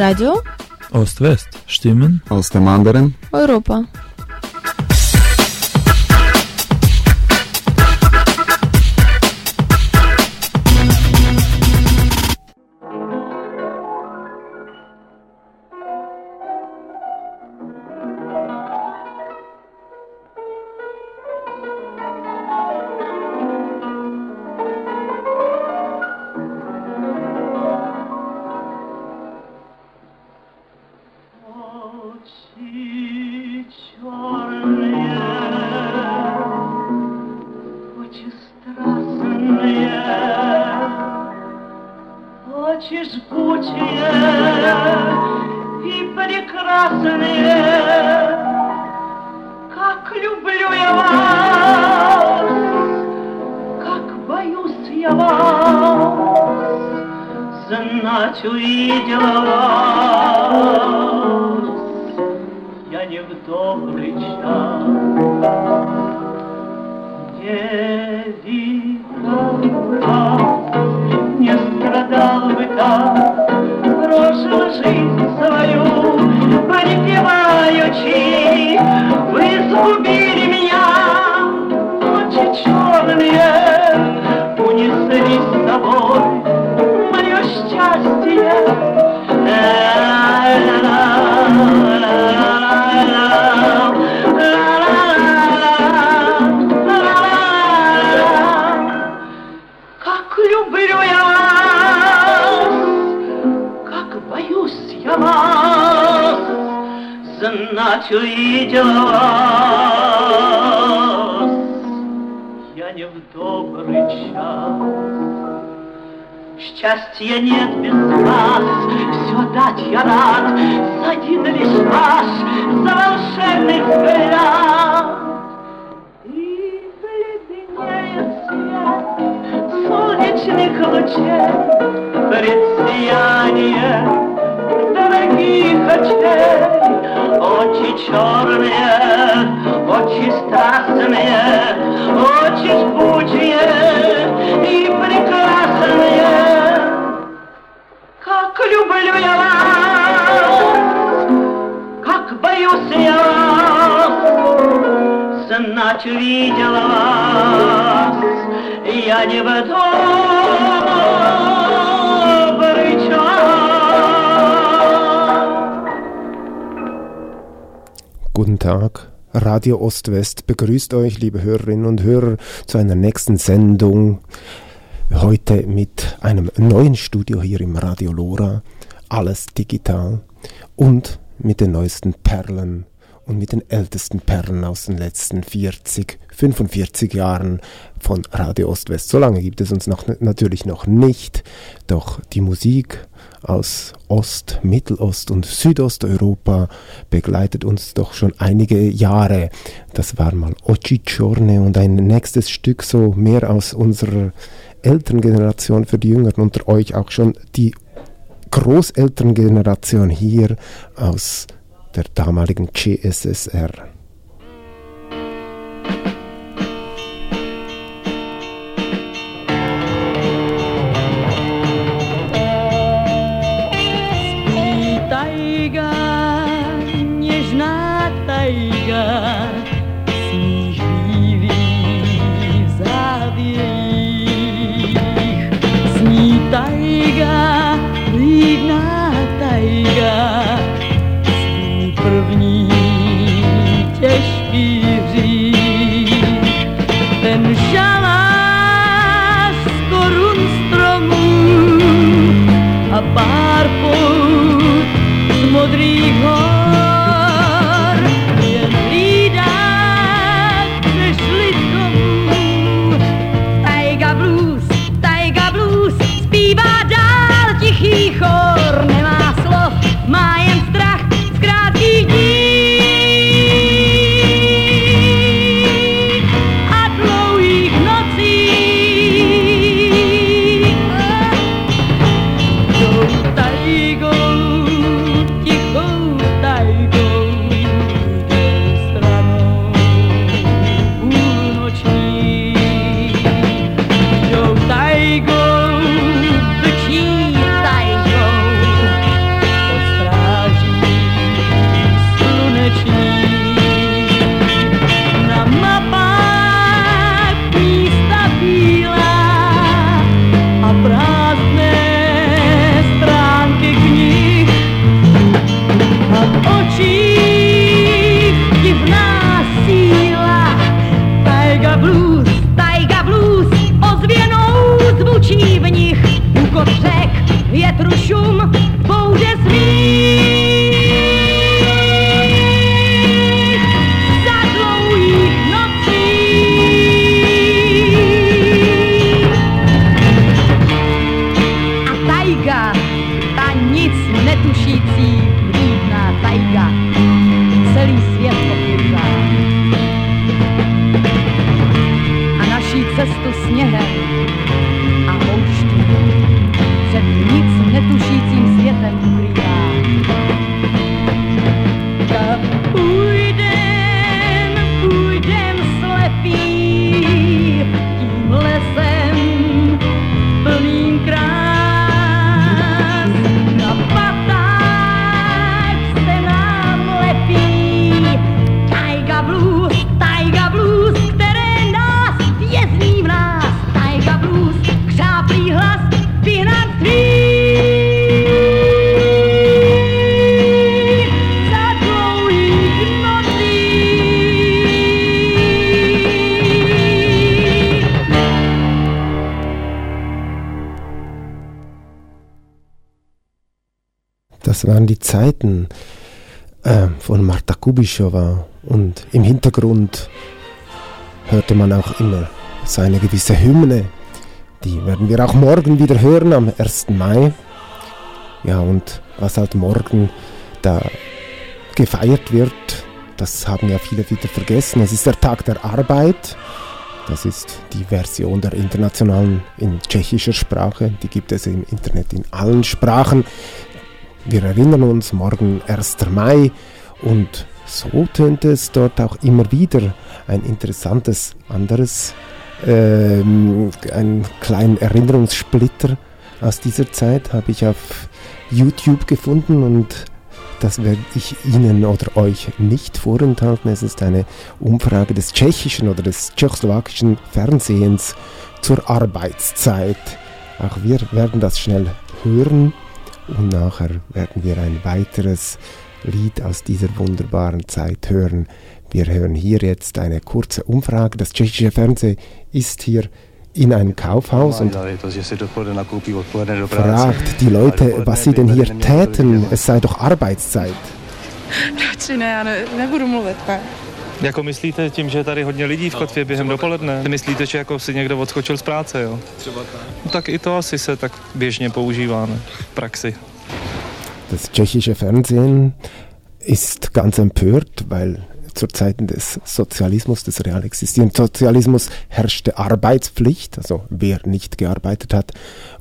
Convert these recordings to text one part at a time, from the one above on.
Radio Ost-West. Stimmen aus dem anderen Europa. Вас, знать увидела вас, я не в добрый час. Счастья нет без вас, все дать я рад, за один лишь ваш, за волшебный взгляд. И бледнеет свет солнечных лучей пред дорогих очей. Очи черные, очи страстные, очи жгучие и прекрасные. Как люблю я вас, как боюсь я вас, знать увидела вас, я не в добрый Tag. Radio Ost-West begrüßt euch, liebe Hörerinnen und Hörer, zu einer nächsten Sendung. Heute mit einem neuen Studio hier im Radio Lora. Alles digital und mit den neuesten Perlen und mit den ältesten Perlen aus den letzten 40, 45 Jahren von Radio Ost-West. So lange gibt es uns noch, natürlich noch nicht, doch die Musik aus Ost-, Mittelost- und Südosteuropa begleitet uns doch schon einige Jahre. Das war mal Occhigiorne und ein nächstes Stück so mehr aus unserer Elterngeneration für die Jüngeren unter euch, auch schon die Großelterngeneration hier aus der damaligen GSSR. Трущум Kubischowa und im Hintergrund hörte man auch immer so eine gewisse Hymne. Die werden wir auch morgen wieder hören am 1. Mai. Ja, und was halt morgen da gefeiert wird, das haben ja viele wieder vergessen. Es ist der Tag der Arbeit. Das ist die Version der internationalen in tschechischer Sprache. Die gibt es im Internet in allen Sprachen. Wir erinnern uns, morgen 1. Mai und so tönte es dort auch immer wieder. Ein interessantes anderes, ähm, einen kleinen Erinnerungssplitter aus dieser Zeit habe ich auf YouTube gefunden und das werde ich Ihnen oder euch nicht vorenthalten. Es ist eine Umfrage des tschechischen oder des tschechoslowakischen Fernsehens zur Arbeitszeit. Auch wir werden das schnell hören und nachher werden wir ein weiteres Lied aus dieser wunderbaren Zeit hören. Wir hören hier jetzt eine kurze Umfrage. Das tschechische Fernsehen ist hier in einem Kaufhaus und fragt die Leute, was sie denn hier täten. Es sei doch Arbeitszeit. Radši ne, ne, nebudu mluvit, ne. Jako myslíte tím, že je tady hodně lidí v kotvě během dopoledne? Myslíte, že jako si někdo odskočil z práce, jo? Třeba tak. No, tak i to asi se tak běžně používá ne? v praxi. Das tschechische Fernsehen ist ganz empört, weil zur Zeiten des Sozialismus, des real existierenden Sozialismus, herrschte Arbeitspflicht. Also wer nicht gearbeitet hat,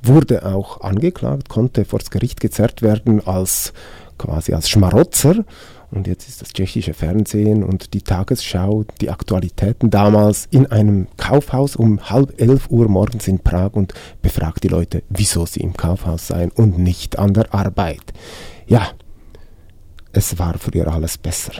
wurde auch angeklagt, konnte vor das Gericht gezerrt werden als quasi als Schmarotzer. Und jetzt ist das tschechische Fernsehen und die Tagesschau, die Aktualitäten damals in einem Kaufhaus um halb elf Uhr morgens in Prag und befragt die Leute, wieso sie im Kaufhaus seien und nicht an der Arbeit. Ja, es war früher alles besser.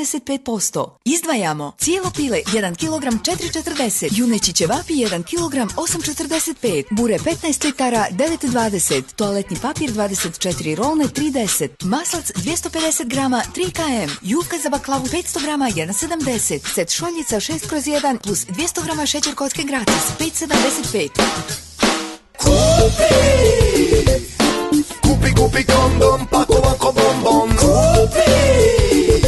25%. Izdvajamo cijelo pile 1 kg 4,40, juneći ćevapi 1 kg 8,45, bure 15 litara 9,20, toaletni papir 24 rolne 3,10, maslac 250 grama 3 km, juka za baklavu 500 grama 1,70, set šoljica 6 kroz 1 plus 200 grama šećer kocke gratis 5,75. Kupi, kupi kondom, pakovan ko bombon Kupi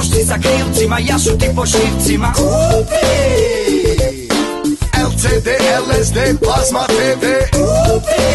Uložci sa krilcima, jašu ti po šivcima Kupi LCD, LSD, plazma TV Kupi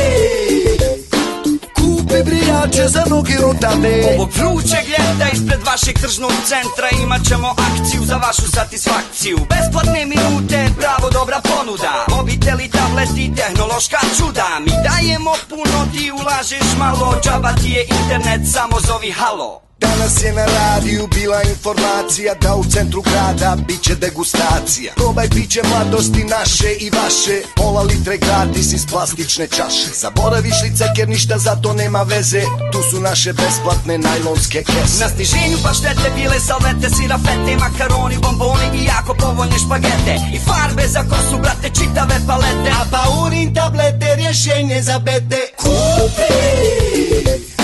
Kupi brijače za nogi rotane Ovog vrućeg ljeta ispred vašeg tržnog centra. Imat ćemo akciju za vašu satisfakciju. Besplatne minute, bravo dobra ponuda. Mobiteli, tableti, tehnološka čuda. Mi dajemo puno, ti ulažeš malo Džaba ti je internet, samo zovi halo Danas je na radiju bila informacija da u centru grada bit će degustacija. Probaj piće mladosti naše i vaše. Pola litre gratis iz plastične čaše. Zaboraviš li ceker, ništa za to nema veze. Tu su naše besplatne najlonske kese. Na stiženju paštete, bile salvete, sirafete Makaroni, bomboni i jako povoljne špagete. I farbe za kosu, brate, čitave palete. A paurin tablete, rješenje za bete. Kupi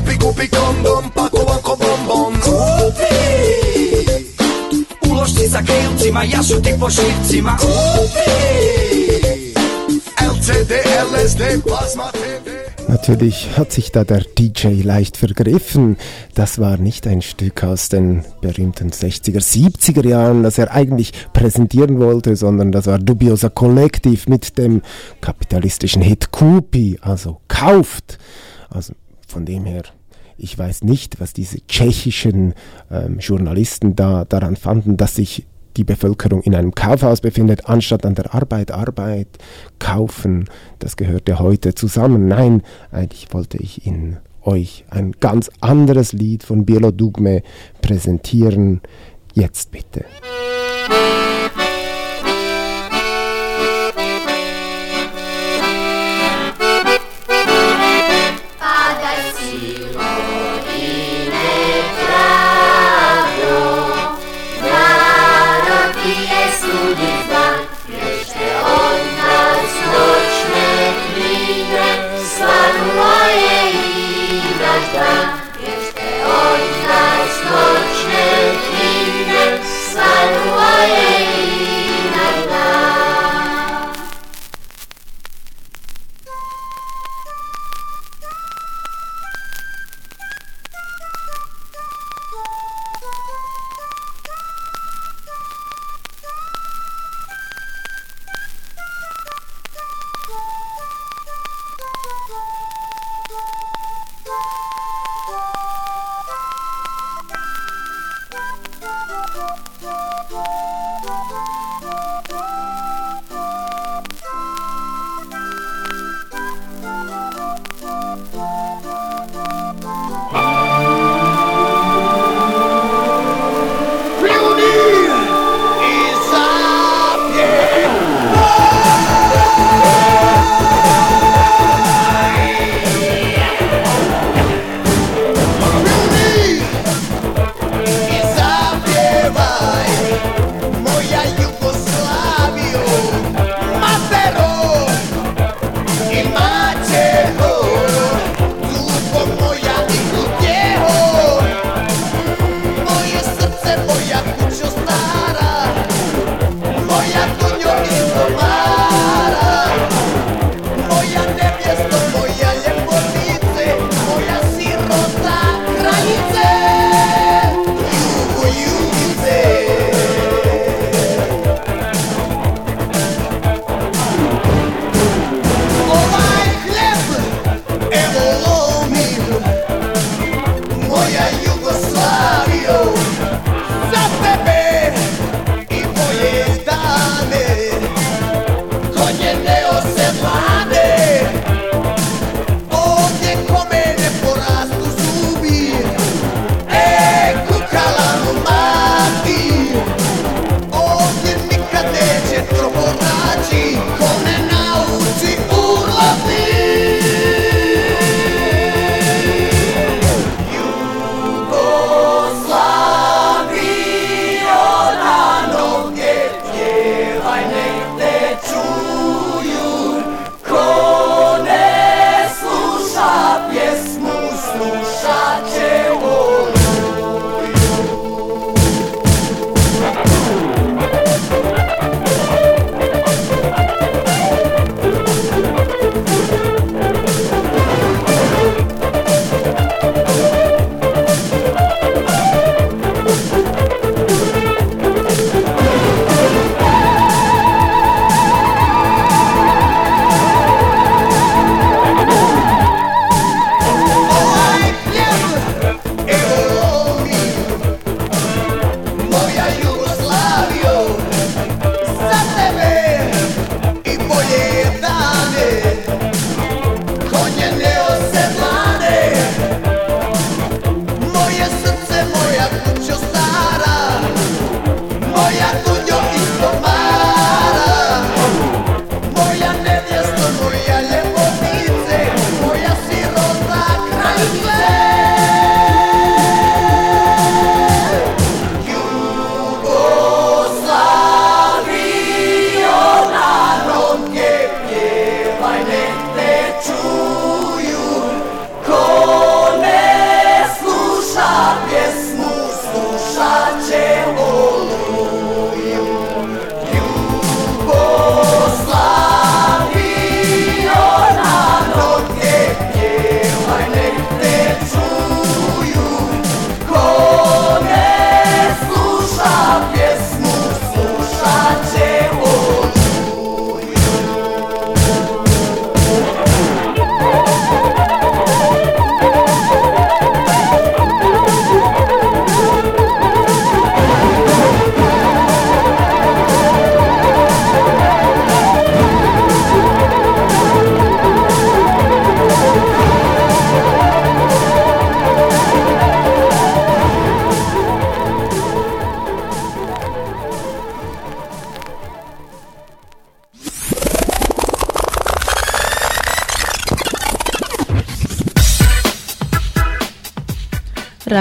Kupi, kupi kondom, pakovan ko bombon Kupi škripcima Ja su ti po škripcima Kupi LCD, LSD, Plasma TV Natürlich hat sich da der DJ leicht vergriffen. Das war nicht ein Stück aus den berühmten 60er, 70er Jahren, das er eigentlich präsentieren wollte, sondern das war Dubiosa Collective mit dem kapitalistischen Hit Kupi, also kauft. Also von dem her ich weiß nicht, was diese tschechischen ähm, Journalisten da daran fanden, dass sich die Bevölkerung in einem Kaufhaus befindet, anstatt an der Arbeit, Arbeit, kaufen, das gehört ja heute zusammen. Nein, eigentlich wollte ich Ihnen euch ein ganz anderes Lied von Bielo Dugme präsentieren. Jetzt bitte. 三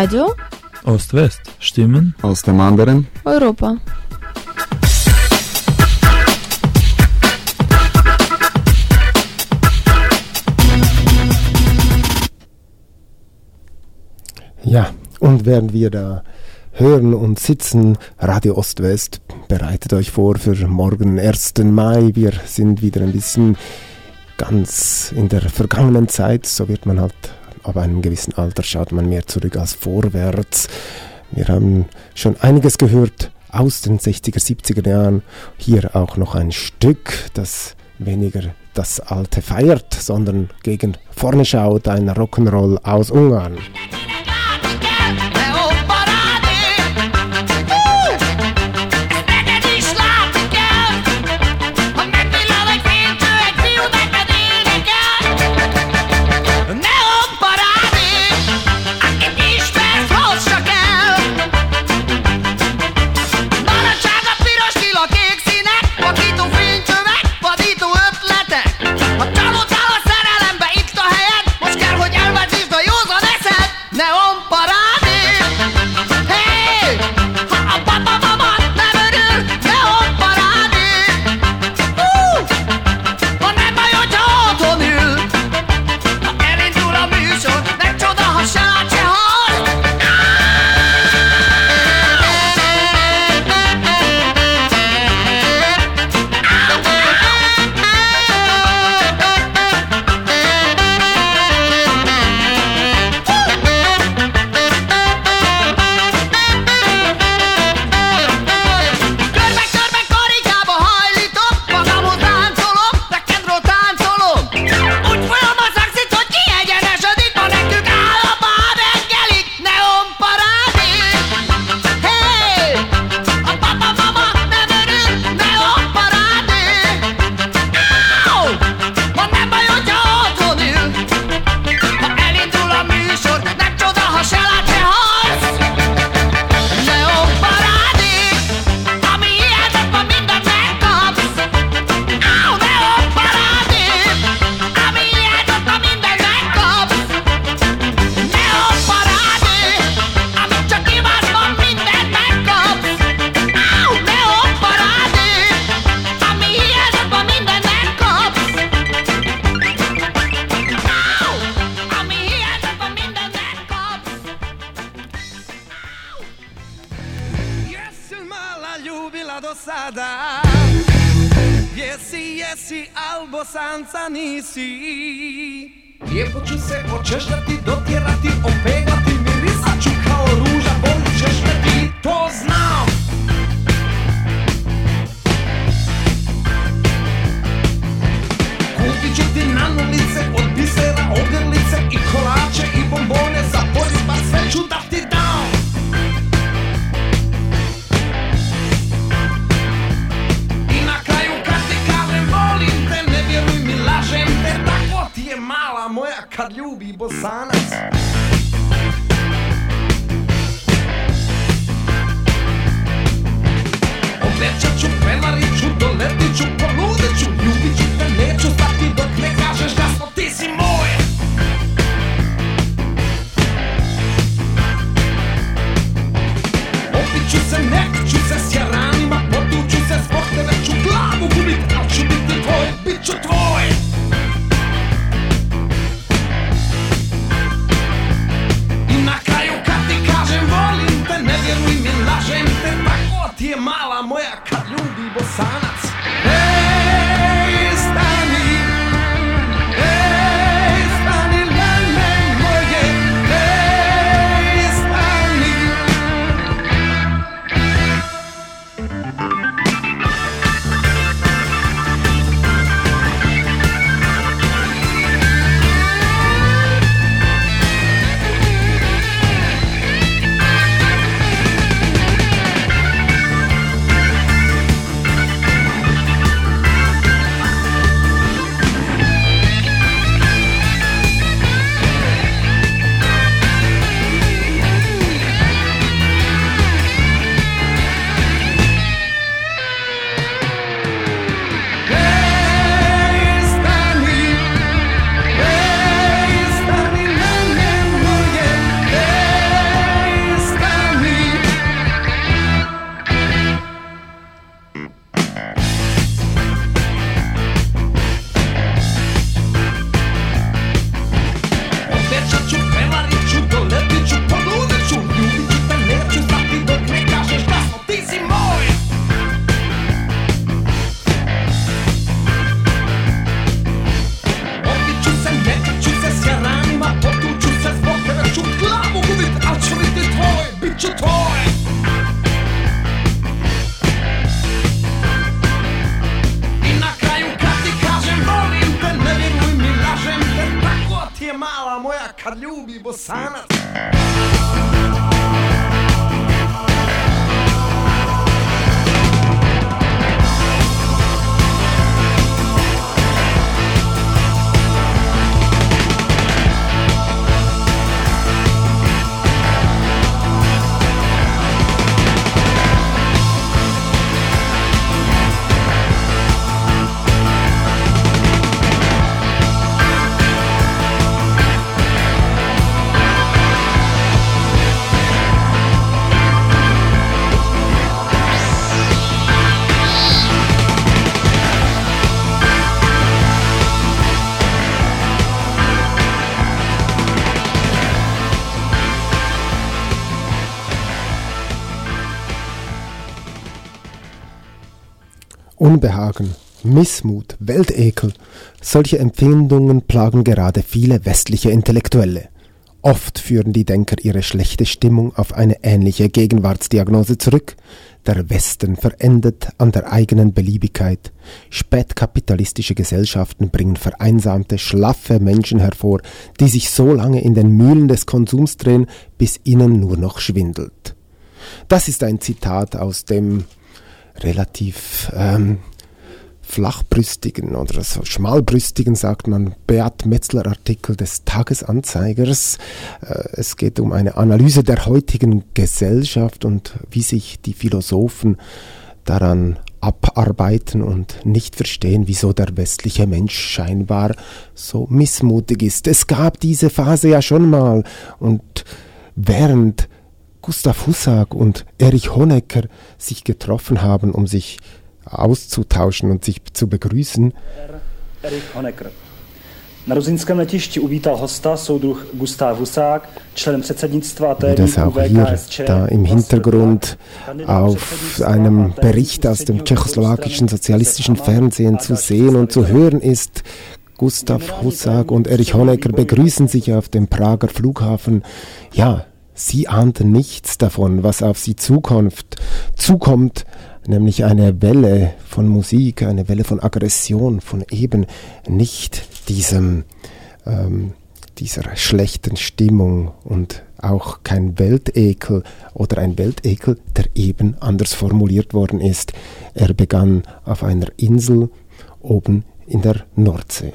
Radio Ost-West. Stimmen aus dem anderen Europa. Ja, und während wir da hören und sitzen, Radio Ost-West, bereitet euch vor für morgen, 1. Mai. Wir sind wieder ein bisschen ganz in der vergangenen Zeit. So wird man halt ab einem gewissen Alter schaut man mehr zurück als vorwärts. Wir haben schon einiges gehört aus den 60er, 70er Jahren. Hier auch noch ein Stück, das weniger das Alte feiert, sondern gegen vorne schaut, ein Rock'n'Roll aus Ungarn. Unbehagen, Missmut, Weltekel, solche Empfindungen plagen gerade viele westliche Intellektuelle. Oft führen die Denker ihre schlechte Stimmung auf eine ähnliche Gegenwartsdiagnose zurück. Der Westen verendet an der eigenen Beliebigkeit. Spätkapitalistische Gesellschaften bringen vereinsamte, schlaffe Menschen hervor, die sich so lange in den Mühlen des Konsums drehen, bis ihnen nur noch schwindelt. Das ist ein Zitat aus dem relativ ähm, flachbrüstigen oder so schmalbrüstigen, sagt man, Beat Metzler Artikel des Tagesanzeigers. Äh, es geht um eine Analyse der heutigen Gesellschaft und wie sich die Philosophen daran abarbeiten und nicht verstehen, wieso der westliche Mensch scheinbar so missmutig ist. Es gab diese Phase ja schon mal und während Gustav Hussak und Erich Honecker sich getroffen haben, um sich auszutauschen und sich zu begrüßen. Erich Honecker. Na rozinském letišti uvítal hosta soudruh Gustav Husák, člen předsednictva Das auch hier da im Hintergrund auf einem Bericht aus dem tschechoslowakischen sozialistischen Fernsehen zu sehen und zu hören ist, Gustav Husák und Erich Honecker begrüßen sich auf dem Prager Flughafen. Ja, Sie ahnten nichts davon, was auf sie Zukunft zukommt, nämlich eine Welle von Musik, eine Welle von Aggression, von eben nicht diesem, ähm, dieser schlechten Stimmung und auch kein Weltekel oder ein Weltekel, der eben anders formuliert worden ist. Er begann auf einer Insel oben in der Nordsee.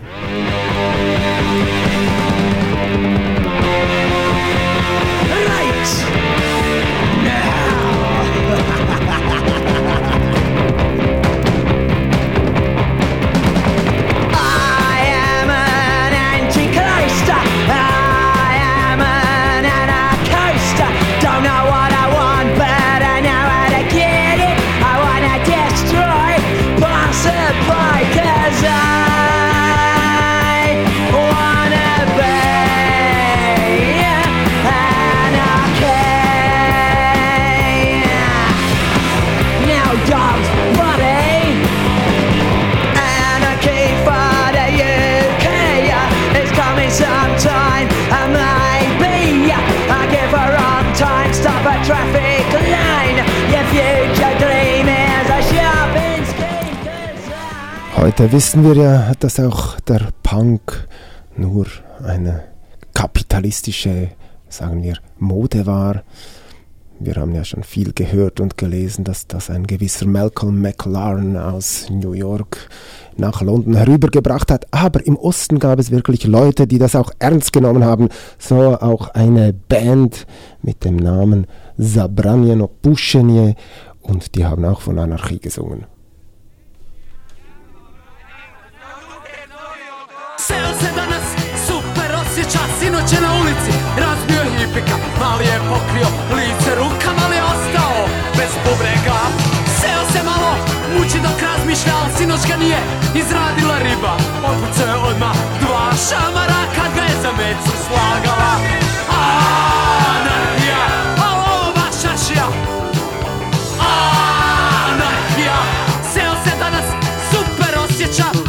Heute wissen wir ja, dass auch der Punk nur eine kapitalistische, sagen wir, Mode war. Wir haben ja schon viel gehört und gelesen, dass das ein gewisser Malcolm McLaren aus New York nach London herübergebracht hat. Aber im Osten gab es wirklich Leute, die das auch ernst genommen haben. So auch eine Band mit dem Namen Zabranjeno Pušenje und die haben auch von Anarchie gesungen. Je pokrio lice rukama Ali ostao? Bez bubrega. Seo se malo muči dok razmišlja Al sinoć ga nije izradila riba. Otpucao je odmah dva šamara Kad ga je za mecu slagala. Anarhija, al ovo baš Anarhija, seo se danas super osjeća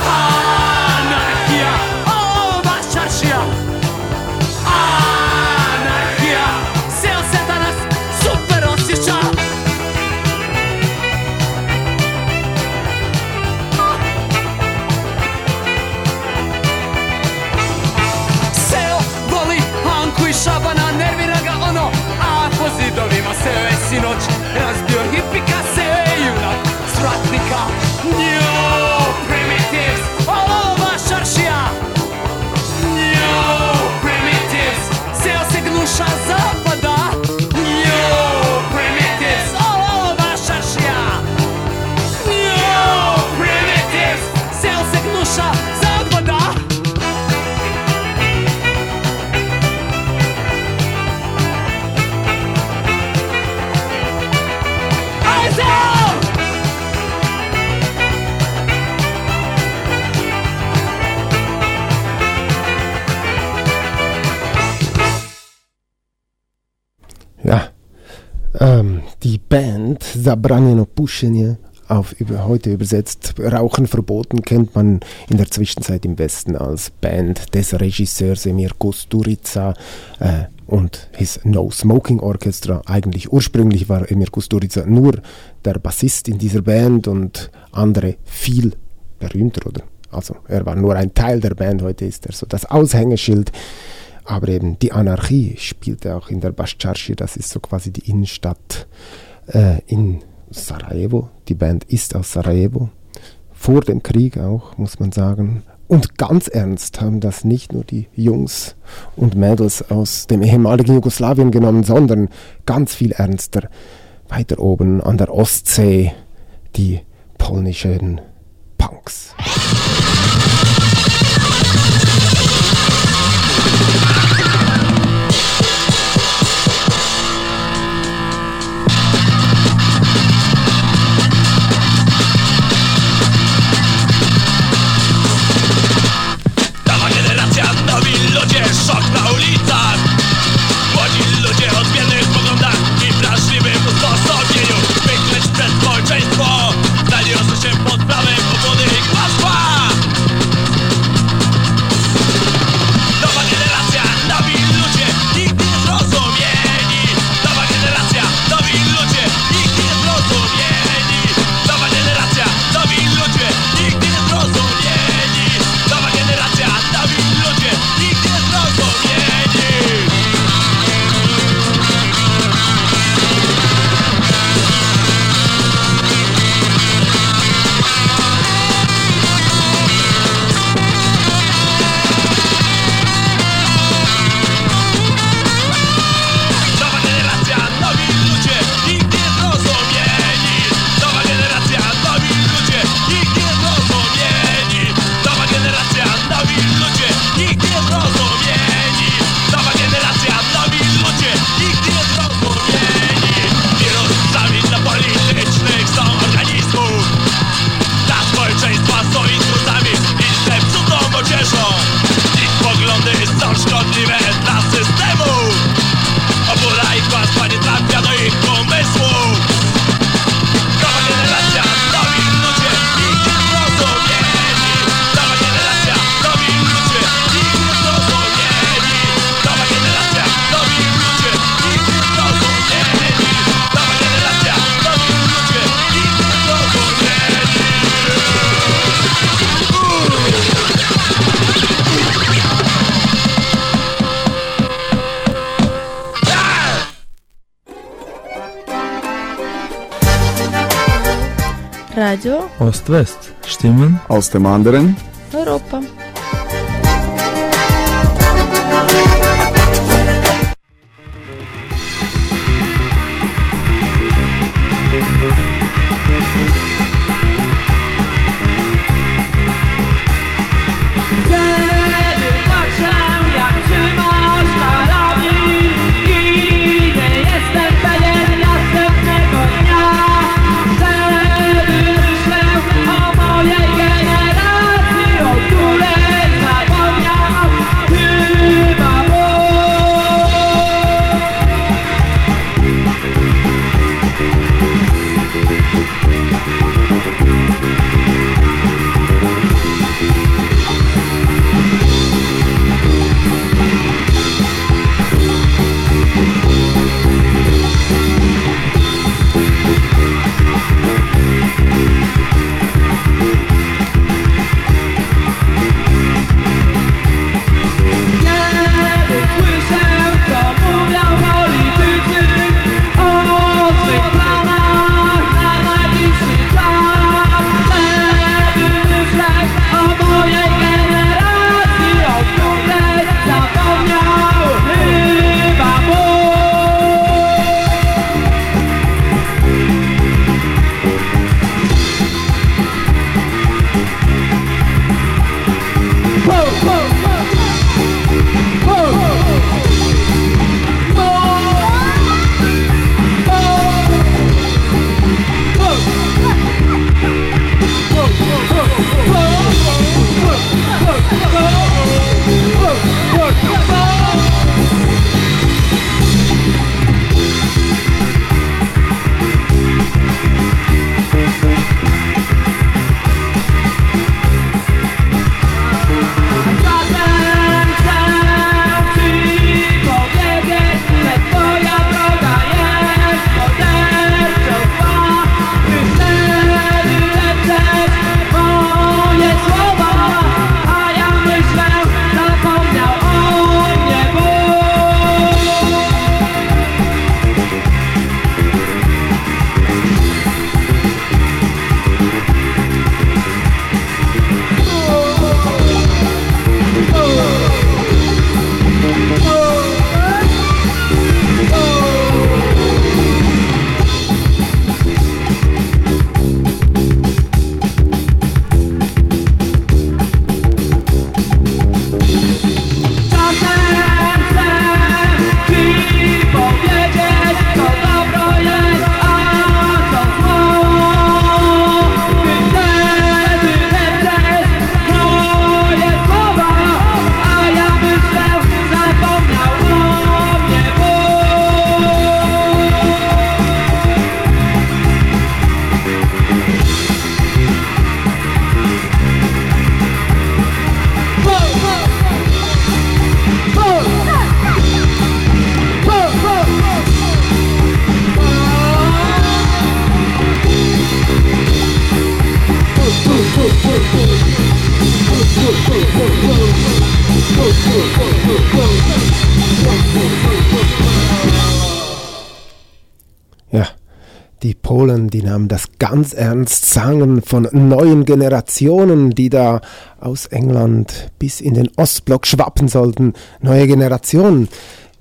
Puschenje auf über, heute übersetzt Rauchen verboten kennt man in der Zwischenzeit im Westen als Band des Regisseurs Emir Kusturica äh, und his No Smoking Orchestra. Eigentlich ursprünglich war Emir Kusturica nur der Bassist in dieser Band und andere viel berühmter oder also er war nur ein Teil der Band, heute ist er so das Aushängeschild. Aber eben die Anarchie spielte auch in der Bascharshi, das ist so quasi die Innenstadt äh, in Sarajevo. Die Band ist aus Sarajevo. Vor dem Krieg auch, muss man sagen. Und ganz ernst haben das nicht nur die Jungs und Mädels aus dem ehemaligen Jugoslawien genommen, sondern ganz viel ernster weiter oben an der Ostsee die polnischen Radio Ost-West. Stimmen aus dem anderen Europa. Polen, die nahmen das ganz ernst, sangen von neuen Generationen, die da aus England bis in den Ostblock schwappen sollten. Neue Generationen.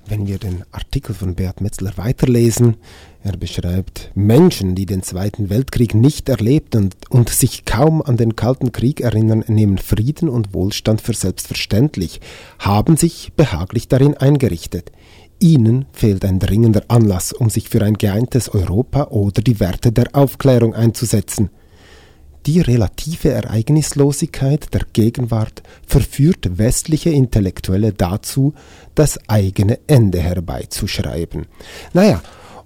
Wenn wir den Artikel von Beat Metzler weiterlesen, er beschreibt Menschen, die den Zweiten Weltkrieg nicht erlebt und, und sich kaum an den Kalten Krieg erinnern, nehmen Frieden und Wohlstand für selbstverständlich, haben sich behaglich darin eingerichtet. Ihnen fehlt ein dringender Anlass, um sich für ein geeintes Europa oder die Werte der Aufklärung einzusetzen. Die relative Ereignislosigkeit der Gegenwart verführt westliche Intellektuelle dazu, das eigene Ende herbeizuschreiben. Naja,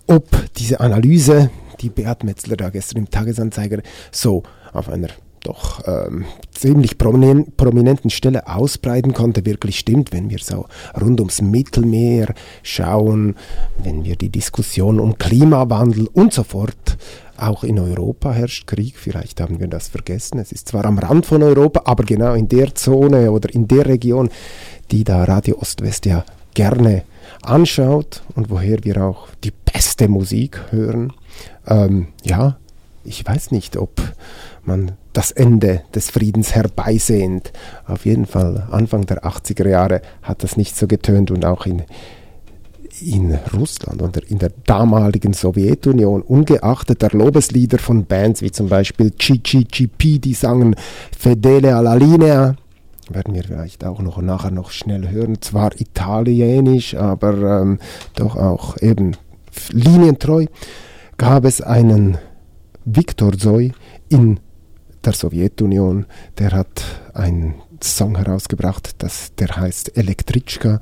ob diese Analyse, die Beat Metzler da gestern im Tagesanzeiger so auf einer doch ähm, ziemlich prominenten Stelle ausbreiten konnte, wirklich stimmt, wenn wir so rund ums Mittelmeer schauen, wenn wir die Diskussion um Klimawandel und so fort, auch in Europa herrscht Krieg, vielleicht haben wir das vergessen, es ist zwar am Rand von Europa, aber genau in der Zone oder in der Region, die da Radio Ost-West ja gerne anschaut und woher wir auch die beste Musik hören. Ähm, ja, ich weiß nicht, ob man das Ende des Friedens herbeisehnt. Auf jeden Fall Anfang der 80er Jahre hat das nicht so getönt und auch in, in Russland oder in der damaligen Sowjetunion, ungeachtet der Lobeslieder von Bands wie zum Beispiel GGGP, die sangen Fedele alla linea, werden wir vielleicht auch noch nachher noch schnell hören, zwar italienisch, aber ähm, doch auch eben linientreu, gab es einen Viktor Zoy in der Sowjetunion, der hat einen Song herausgebracht, das, der heißt Elektritschka.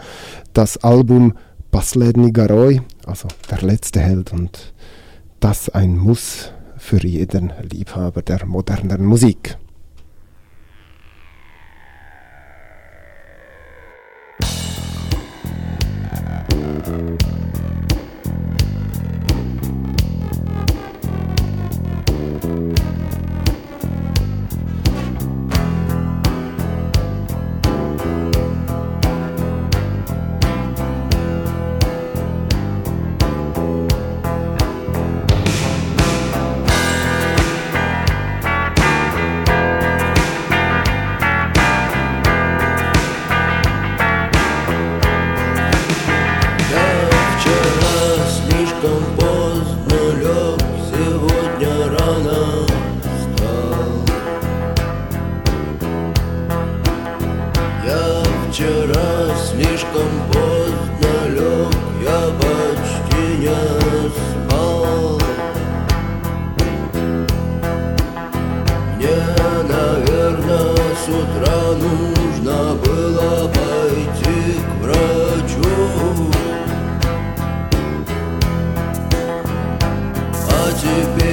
Das Album Pasledny Garoy, also der letzte Held und das ein Muss für jeden Liebhaber der modernen Musik. Musik de.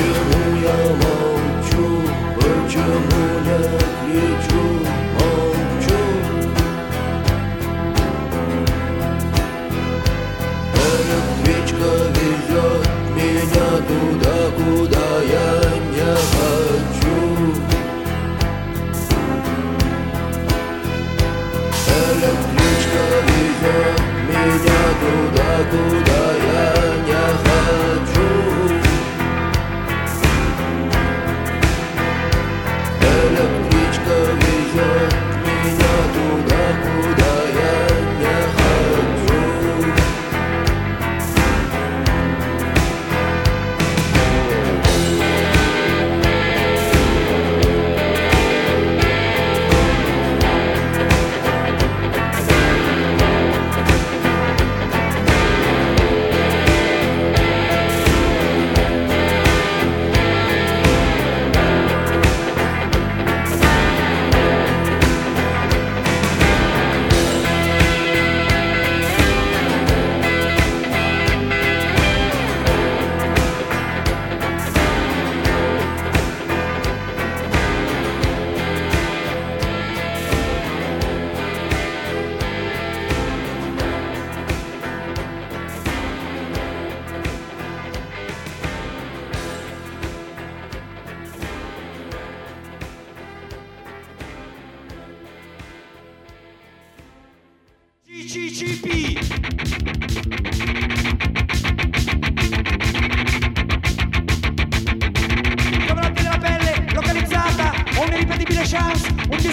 should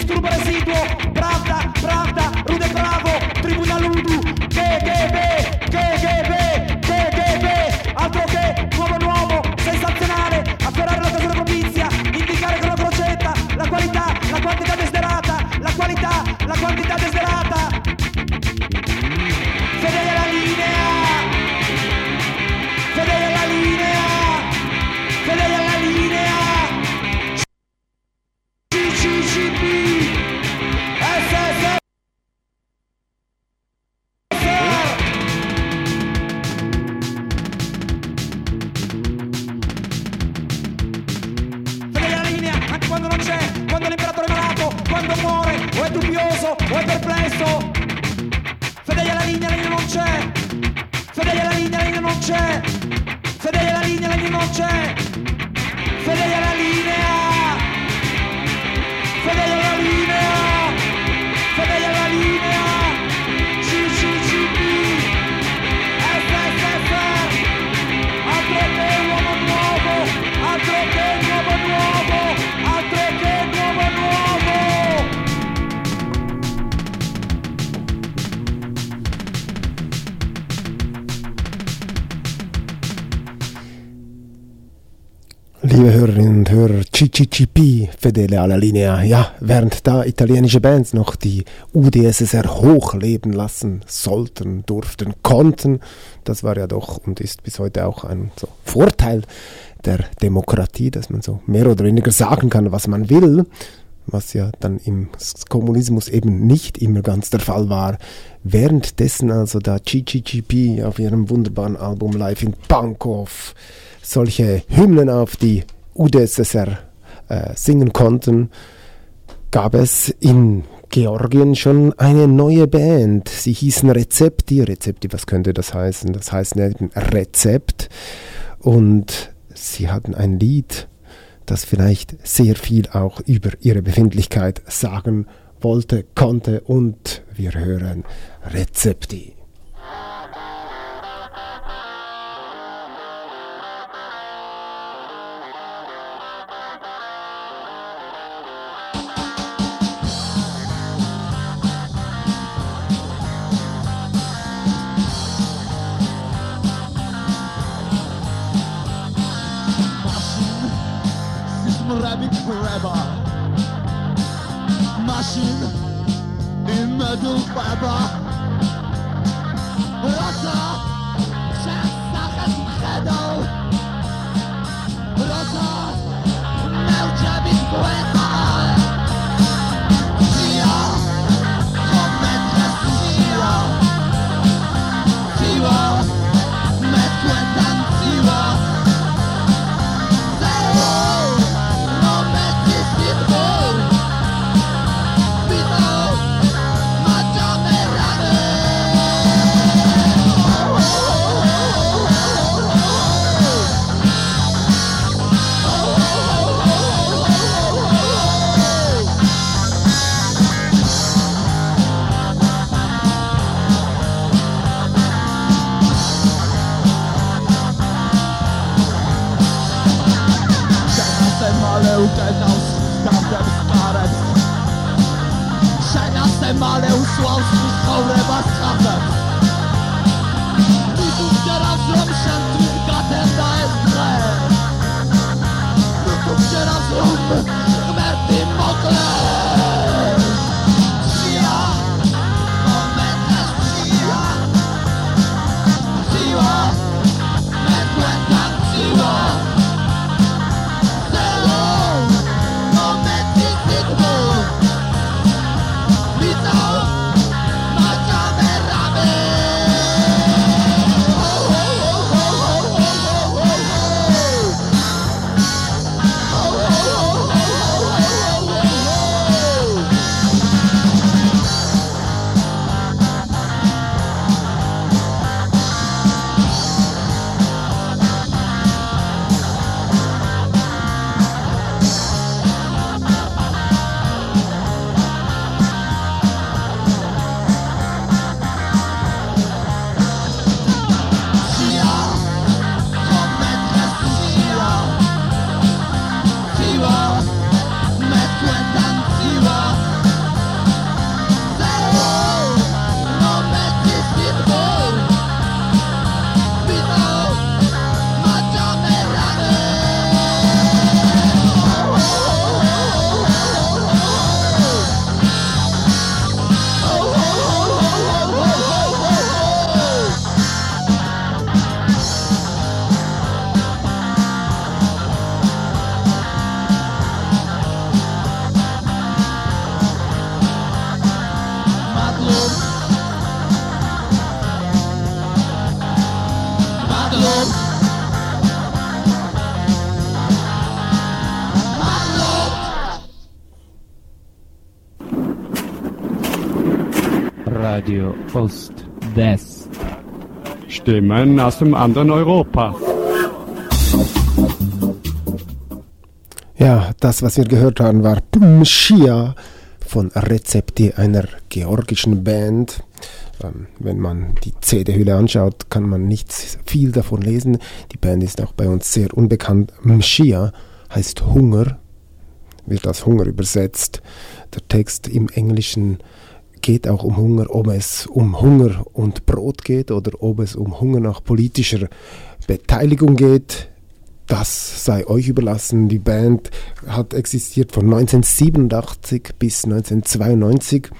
do Brasil. Fedele alla Linea. Ja, während da italienische Bands noch die UdSSR hochleben lassen sollten, durften, konnten, das war ja doch und ist bis heute auch ein so Vorteil der Demokratie, dass man so mehr oder weniger sagen kann, was man will, was ja dann im Kommunismus eben nicht immer ganz der Fall war. Währenddessen also da CCCP auf ihrem wunderbaren Album Live in Pankow solche Hymnen auf die UdSSR äh, singen konnten, gab es in Georgien schon eine neue Band. Sie hießen Rezepti. Rezepti, was könnte das heißen? Das heißt Rezept. Und sie hatten ein Lied, das vielleicht sehr viel auch über ihre Befindlichkeit sagen wollte, konnte. Und wir hören Rezepti. In metal მალე უკვე ნავს დავდებს კარებს შენასე მალე უსვავს ცხოვრებას ხახებს Radio Ost-West. Stimmen aus dem anderen Europa. Ja, das, was wir gehört haben, war Pumshia von Rezepti, einer georgischen Band. Ähm, wenn man die CD-Hülle anschaut, kann man nicht viel davon lesen. Die Band ist auch bei uns sehr unbekannt. Mshia heißt Hunger, wird als Hunger übersetzt. Der Text im Englischen geht auch um Hunger, ob es um Hunger und Brot geht oder ob es um Hunger nach politischer Beteiligung geht. Das sei euch überlassen. Die Band hat existiert von 1987 bis 1992.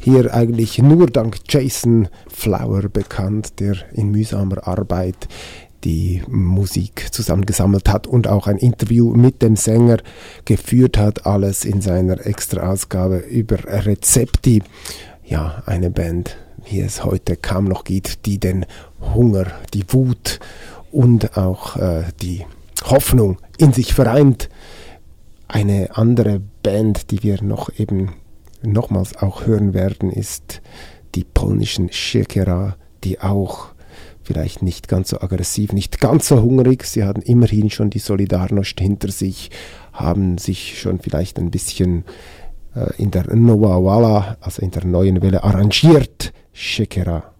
Hier eigentlich nur dank Jason Flower bekannt, der in mühsamer Arbeit die Musik zusammengesammelt hat und auch ein Interview mit dem Sänger geführt hat. Alles in seiner Extra-Ausgabe über Rezepti. Ja, eine Band, wie es heute kaum noch gibt, die den Hunger, die Wut und auch äh, die Hoffnung in sich vereint. Eine andere Band, die wir noch eben nochmals auch hören werden, ist die polnischen Shekera, die auch vielleicht nicht ganz so aggressiv, nicht ganz so hungrig. Sie hatten immerhin schon die Solidarność hinter sich, haben sich schon vielleicht ein bisschen äh, in der Nova Walla, also in der neuen Welle, arrangiert. Shekera.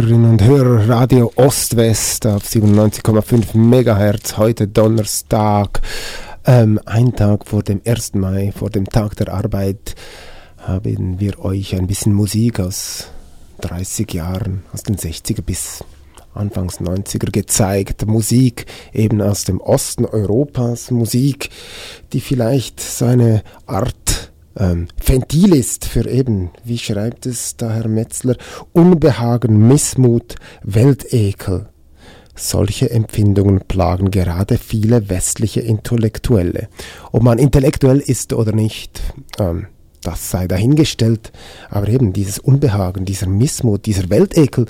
Hörerinnen und Hörer, Radio Ost-West auf 97,5 MHz, heute Donnerstag, ähm, ein Tag vor dem 1. Mai, vor dem Tag der Arbeit, haben wir euch ein bisschen Musik aus 30 Jahren, aus den 60er bis Anfangs 90er gezeigt. Musik eben aus dem Osten Europas, Musik, die vielleicht so eine Art ähm, Ventil ist für eben, wie schreibt es da Herr Metzler, Unbehagen, Missmut, Weltekel. Solche Empfindungen plagen gerade viele westliche Intellektuelle. Ob man intellektuell ist oder nicht, ähm, das sei dahingestellt, aber eben dieses Unbehagen, dieser Missmut, dieser Weltekel,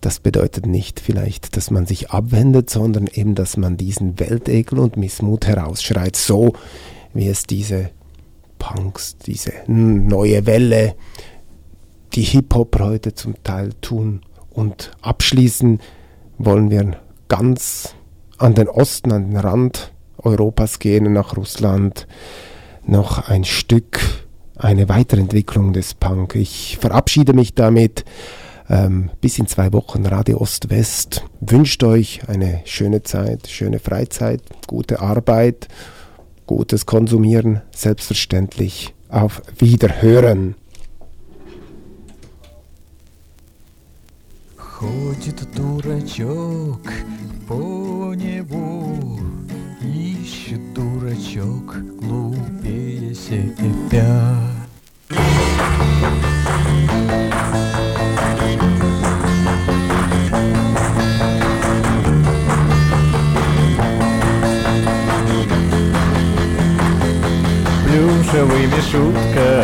das bedeutet nicht vielleicht, dass man sich abwendet, sondern eben, dass man diesen Weltekel und Missmut herausschreit, so wie es diese Punks, diese neue Welle, die Hip-Hop heute zum Teil tun. Und abschließen wollen wir ganz an den Osten, an den Rand Europas gehen, nach Russland, noch ein Stück, eine Weiterentwicklung des Punk. Ich verabschiede mich damit. Ähm, bis in zwei Wochen Radio Ost-West. Wünscht euch eine schöne Zeit, schöne Freizeit, gute Arbeit gutes Konsumieren, selbstverständlich auf Wiederhören. Ходит дурачок по небу, ищет дурачок глупее себя. Плюшевый Мишутка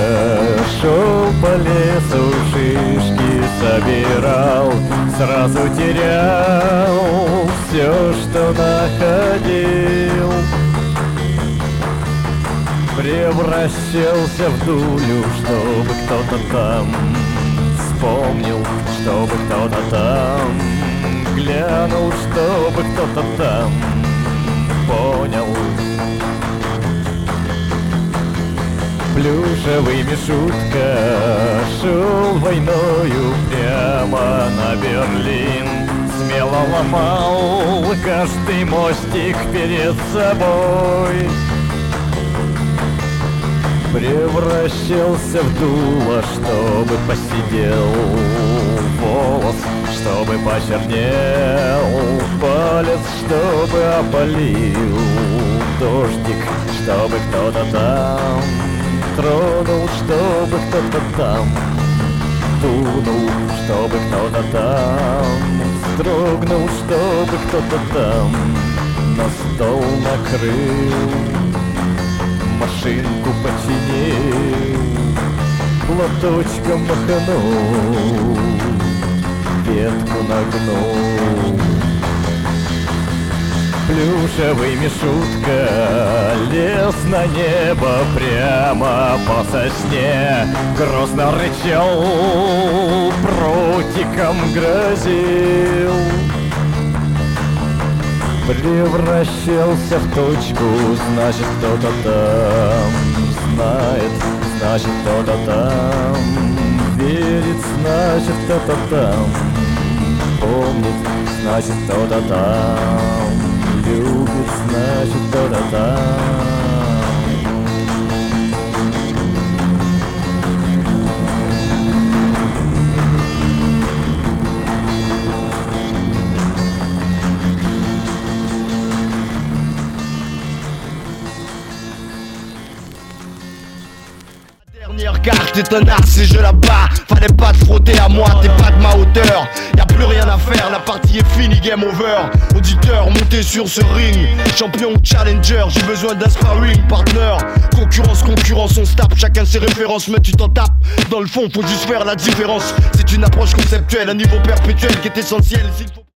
Шел по лесу, шишки собирал Сразу терял все, что находил. Превращался в дулю, чтобы кто-то там Вспомнил, чтобы кто-то там Глянул, чтобы кто-то там Понял, плюшевый Мишутка Шел войною прямо на Берлин. Смело ломал каждый мостик перед собой. Превращался в дуло, чтобы посидел. Волос, чтобы почернел. Палец, чтобы опалил. Дождик, чтобы кто-то там тронул, чтобы кто-то там. Дунул, чтобы кто-то там. Строгнул, чтобы кто-то там. На стол накрыл Машинку починил Платочком маханул Ветку нагнул плюшевый Мишутка Лез на небо прямо по сосне. Грозно рычал, прутиком грозил. Превращался в точку, значит кто-то там Знает, значит кто-то там Верит, значит кто-то там Помнит, значит кто-то там Eu be smashed to the un art si je la bats. Fallait pas te frotter à moi, t'es pas de ma hauteur. Y'a plus rien à faire, la partie est finie, game over. Auditeur, montez sur ce ring. Champion challenger, j'ai besoin d'un sparring partner. Concurrence, concurrence, on se tape, chacun ses références Mais tu t'en tapes, dans le fond faut juste faire la différence. C'est une approche conceptuelle, un niveau perpétuel qui est essentiel